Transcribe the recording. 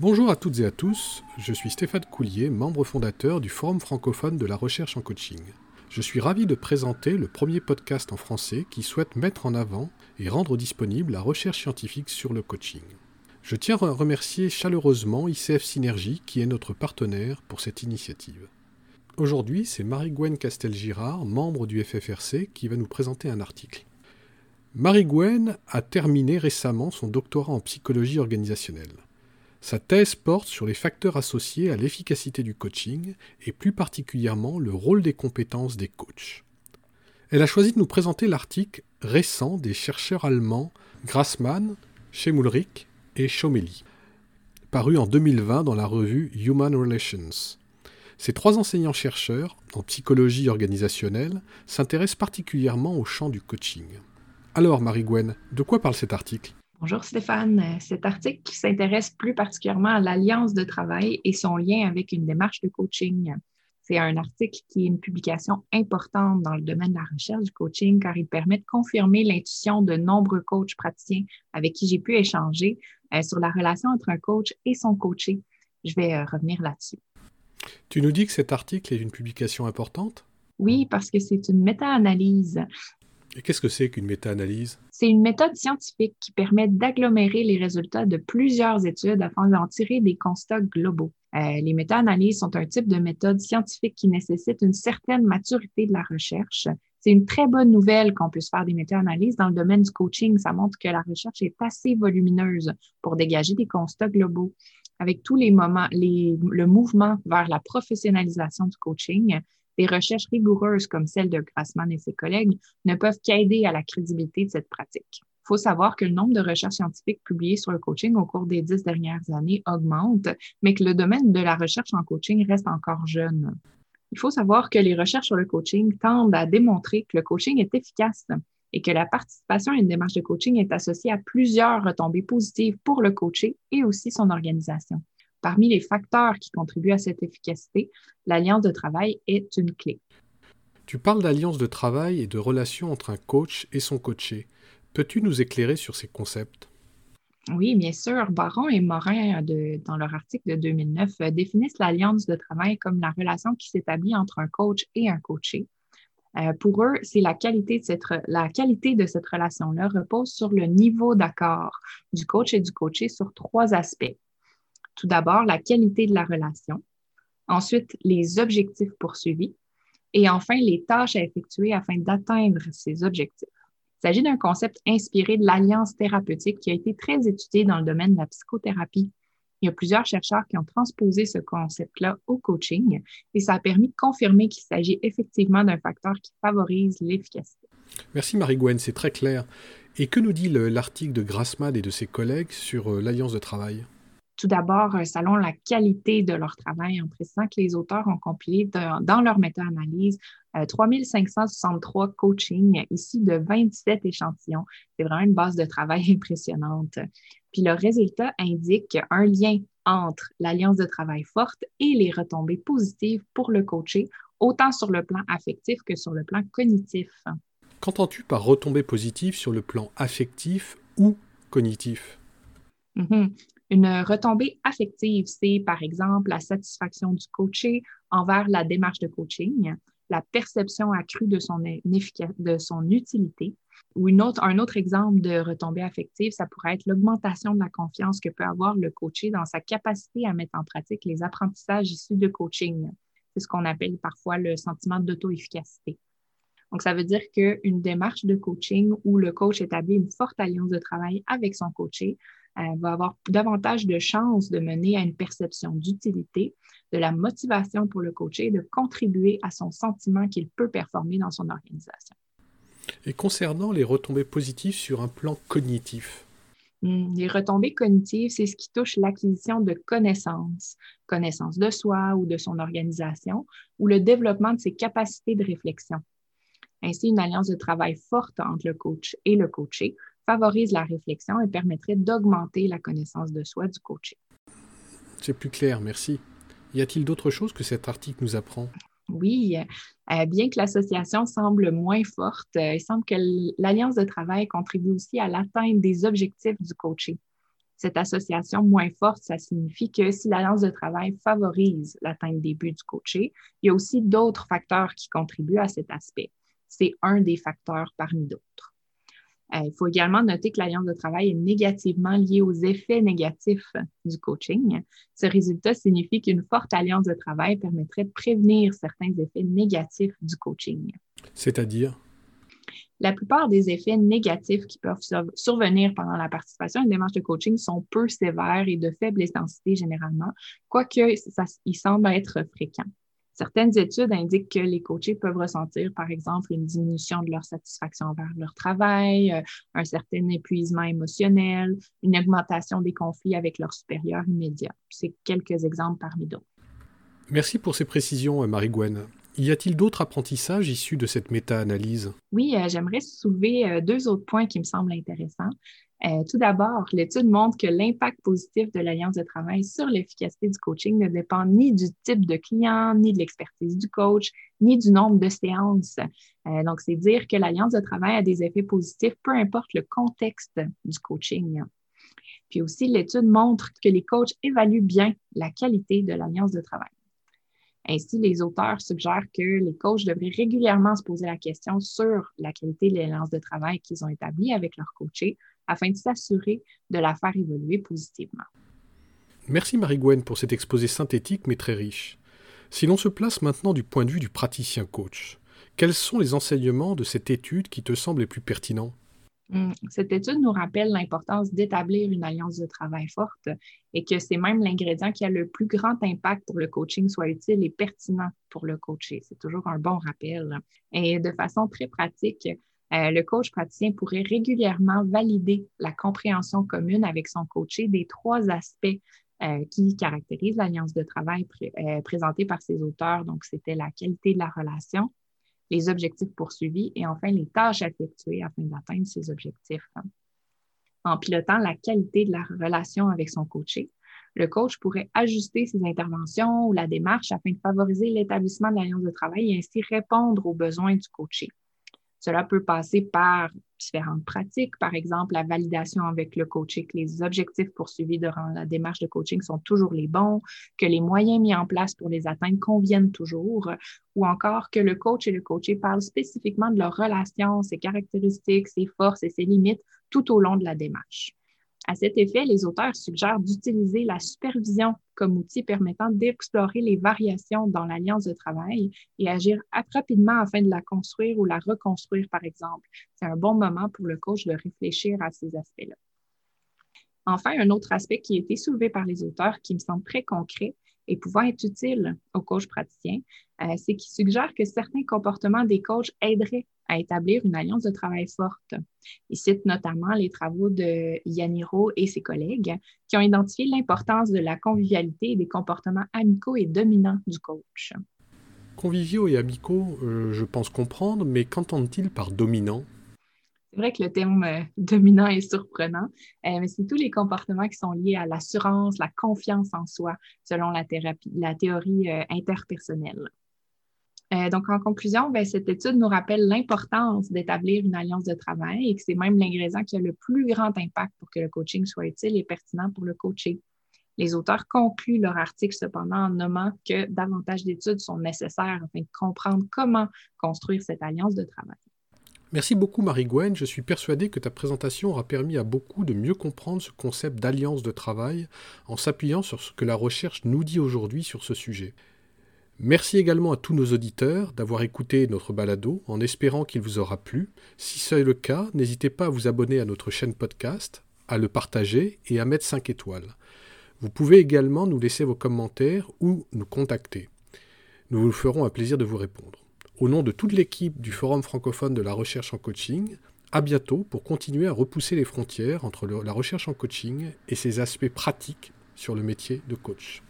Bonjour à toutes et à tous, je suis Stéphane Coulier, membre fondateur du Forum francophone de la recherche en coaching. Je suis ravi de présenter le premier podcast en français qui souhaite mettre en avant et rendre disponible la recherche scientifique sur le coaching. Je tiens à remercier chaleureusement ICF Synergie qui est notre partenaire pour cette initiative. Aujourd'hui, c'est Marie-Gwen Castel-Girard, membre du FFRC, qui va nous présenter un article. Marie-Gwen a terminé récemment son doctorat en psychologie organisationnelle. Sa thèse porte sur les facteurs associés à l'efficacité du coaching et plus particulièrement le rôle des compétences des coachs. Elle a choisi de nous présenter l'article récent des chercheurs allemands Grassmann, Schemulrich et Schomeli, paru en 2020 dans la revue Human Relations. Ces trois enseignants-chercheurs en psychologie organisationnelle s'intéressent particulièrement au champ du coaching. Alors, Marie-Gwen, de quoi parle cet article? Bonjour Stéphane. Cet article s'intéresse plus particulièrement à l'alliance de travail et son lien avec une démarche de coaching. C'est un article qui est une publication importante dans le domaine de la recherche du coaching car il permet de confirmer l'intuition de nombreux coachs praticiens avec qui j'ai pu échanger euh, sur la relation entre un coach et son coaché. Je vais euh, revenir là-dessus. Tu nous dis que cet article est une publication importante? Oui, parce que c'est une méta-analyse qu'est-ce que c'est qu'une méta-analyse? C'est une méthode scientifique qui permet d'agglomérer les résultats de plusieurs études afin d'en tirer des constats globaux. Euh, les méta-analyses sont un type de méthode scientifique qui nécessite une certaine maturité de la recherche. C'est une très bonne nouvelle qu'on puisse faire des méta-analyses dans le domaine du coaching. Ça montre que la recherche est assez volumineuse pour dégager des constats globaux. Avec tous les moments, le mouvement vers la professionnalisation du coaching, des recherches rigoureuses comme celle de Grassman et ses collègues ne peuvent qu'aider à la crédibilité de cette pratique. Il faut savoir que le nombre de recherches scientifiques publiées sur le coaching au cours des dix dernières années augmente, mais que le domaine de la recherche en coaching reste encore jeune. Il faut savoir que les recherches sur le coaching tendent à démontrer que le coaching est efficace et que la participation à une démarche de coaching est associée à plusieurs retombées positives pour le coaché et aussi son organisation. Parmi les facteurs qui contribuent à cette efficacité, l'alliance de travail est une clé. Tu parles d'alliance de travail et de relation entre un coach et son coaché. Peux-tu nous éclairer sur ces concepts? Oui, bien sûr. Baron et Morin, dans leur article de 2009, euh, définissent l'alliance de travail comme la relation qui s'établit entre un coach et un coaché. Euh, pour eux, c'est la qualité de cette, la qualité de cette relation-là repose sur le niveau d'accord du coach et du coaché sur trois aspects. Tout d'abord, la qualité de la relation. Ensuite, les objectifs poursuivis. Et enfin, les tâches à effectuer afin d'atteindre ces objectifs. Il s'agit d'un concept inspiré de l'alliance thérapeutique qui a été très étudié dans le domaine de la psychothérapie. Il y a plusieurs chercheurs qui ont transposé ce concept-là au coaching et ça a permis de confirmer qu'il s'agit effectivement d'un facteur qui favorise l'efficacité. Merci Marie-Gwen, c'est très clair. Et que nous dit l'article de Grassman et de ses collègues sur euh, l'alliance de travail? Tout d'abord, selon la qualité de leur travail, en précisant que les auteurs ont compilé dans leur méta-analyse 3563 euh, coachings ici de 27 échantillons. C'est vraiment une base de travail impressionnante. Puis le résultat indique un lien entre l'alliance de travail forte et les retombées positives pour le coaché, autant sur le plan affectif que sur le plan cognitif. Qu'entends-tu par retombées positives sur le plan affectif ou cognitif? Mm-hmm. Une retombée affective, c'est par exemple la satisfaction du coaché envers la démarche de coaching, la perception accrue de son, de son utilité. Ou un autre exemple de retombée affective, ça pourrait être l'augmentation de la confiance que peut avoir le coaché dans sa capacité à mettre en pratique les apprentissages issus de coaching. C'est ce qu'on appelle parfois le sentiment d'auto-efficacité. Donc, ça veut dire qu'une démarche de coaching où le coach établit une forte alliance de travail avec son coaché va avoir davantage de chances de mener à une perception d'utilité, de la motivation pour le coacher, de contribuer à son sentiment qu'il peut performer dans son organisation. Et concernant les retombées positives sur un plan cognitif, hmm, les retombées cognitives, c'est ce qui touche l'acquisition de connaissances, connaissances de soi ou de son organisation, ou le développement de ses capacités de réflexion. Ainsi, une alliance de travail forte entre le coach et le coaché favorise la réflexion et permettrait d'augmenter la connaissance de soi du coaché. C'est plus clair, merci. Y a-t-il d'autres choses que cet article nous apprend? Oui, euh, bien que l'association semble moins forte, euh, il semble que l'alliance de travail contribue aussi à l'atteinte des objectifs du coaché. Cette association moins forte, ça signifie que si l'alliance de travail favorise l'atteinte des buts du coaché, il y a aussi d'autres facteurs qui contribuent à cet aspect. C'est un des facteurs parmi d'autres. Euh, il faut également noter que l'alliance de travail est négativement liée aux effets négatifs du coaching. Ce résultat signifie qu'une forte alliance de travail permettrait de prévenir certains effets négatifs du coaching. C'est-à-dire? La plupart des effets négatifs qui peuvent survenir pendant la participation à une démarche de coaching sont peu sévères et de faible intensité généralement, quoique ça, ils semblent être fréquents. Certaines études indiquent que les coachés peuvent ressentir, par exemple, une diminution de leur satisfaction envers leur travail, euh, un certain épuisement émotionnel, une augmentation des conflits avec leurs supérieurs immédiats. C'est quelques exemples parmi d'autres. Merci pour ces précisions, Marie-Gwen. Y a-t-il d'autres apprentissages issus de cette méta-analyse? Oui, euh, j'aimerais soulever euh, deux autres points qui me semblent intéressants. Euh, tout d'abord, l'étude montre que l'impact positif de l'alliance de travail sur l'efficacité du coaching ne dépend ni du type de client, ni de l'expertise du coach, ni du nombre de séances. donc, c'est dire que l'alliance de travail a des effets positifs, peu importe le contexte du coaching. Puis aussi, l'étude montre que les coachs évaluent bien la qualité de l'alliance de travail. Ainsi, les auteurs suggèrent que les coachs devraient régulièrement se poser la question sur la qualité de l'alliance de travail qu'ils ont établie avec leurs coachés afin de s'assurer de la faire évoluer positivement. Merci Marie-Gwen pour cet exposé synthétique mais très riche. Si l'on se place maintenant du point de vue du praticien coach, quels sont les enseignements de cette étude qui te semblent les plus pertinents? Hum, cette étude nous rappelle l'importance d'établir une alliance de travail forte et que c'est même l'ingrédient qui a le plus grand impact pour le coaching soit utile et pertinent pour le coacher. C'est toujours un bon rappel. Et de façon très pratique, euh, le coach praticien pourrait régulièrement valider la compréhension commune avec son coaché des trois aspects euh, qui caractérisent l'alliance de travail euh, présentée par ses auteurs. Donc, c'était la qualité de la relation, les objectifs poursuivis et enfin les tâches effectuées afin d'atteindre ces objectifs. En pilotant la qualité de la relation avec son coaché, le coach pourrait ajuster ses interventions ou la démarche afin de favoriser l'établissement de l'alliance de travail et ainsi répondre aux besoins du coaché. Cela peut passer par différentes pratiques, par exemple la validation avec le coaching, que les objectifs poursuivis durant la démarche de coaching sont toujours les bons, que les moyens mis en place pour les atteindre conviennent toujours, ou encore que le coach et le coaché parlent spécifiquement de leur relation, ses caractéristiques, ses forces et ses limites tout au long de la démarche. À cet effet, les auteurs suggèrent d'utiliser la supervision comme outil permettant d'explorer les variations dans l'alliance de travail et agir rapidement afin de la construire ou la reconstruire, par exemple. C'est un bon moment pour le coach de réfléchir à ces aspects-là. Enfin, un autre aspect qui a été soulevé par les auteurs qui me semble très concret et pouvant être utile aux coachs praticiens, euh, c'est qu'ils suggèrent que certains comportements des coachs aideraient à établir une alliance de travail forte. Il cite notamment les travaux de Yaniro et ses collègues qui ont identifié l'importance de la convivialité et des comportements amicaux et dominants du coach. Conviviaux et amicaux, euh, je pense comprendre, mais qu'entendent-ils par dominant c'est vrai que le terme euh, dominant est surprenant, euh, mais c'est tous les comportements qui sont liés à l'assurance, la confiance en soi, selon la, thérapie, la théorie interpersonnelle. Euh, donc, en conclusion, ben, cette étude nous rappelle l'importance d'établir une alliance de travail et que c'est même l'ingrédient qui a le plus grand impact pour que le coaching soit utile et pertinent pour le coacher. Les auteurs concluent leur article cependant en nommant que davantage d'études sont nécessaires afin de comprendre comment construire cette alliance de travail. Merci beaucoup Marie-Gwen, je suis persuadé que ta présentation aura permis à beaucoup de mieux comprendre ce concept d'alliance de travail en s'appuyant sur ce que la recherche nous dit aujourd'hui sur ce sujet. Merci également à tous nos auditeurs d'avoir écouté notre balado en espérant qu'il vous aura plu. Si c'est le cas, n'hésitez pas à vous abonner à notre chaîne podcast, à le partager et à mettre 5 étoiles. Vous pouvez également nous laisser vos commentaires ou nous contacter. Nous vous ferons un plaisir de vous répondre. Au nom de toute l'équipe du Forum francophone de la recherche en coaching, à bientôt pour continuer à repousser les frontières entre la recherche en coaching et ses aspects pratiques sur le métier de coach.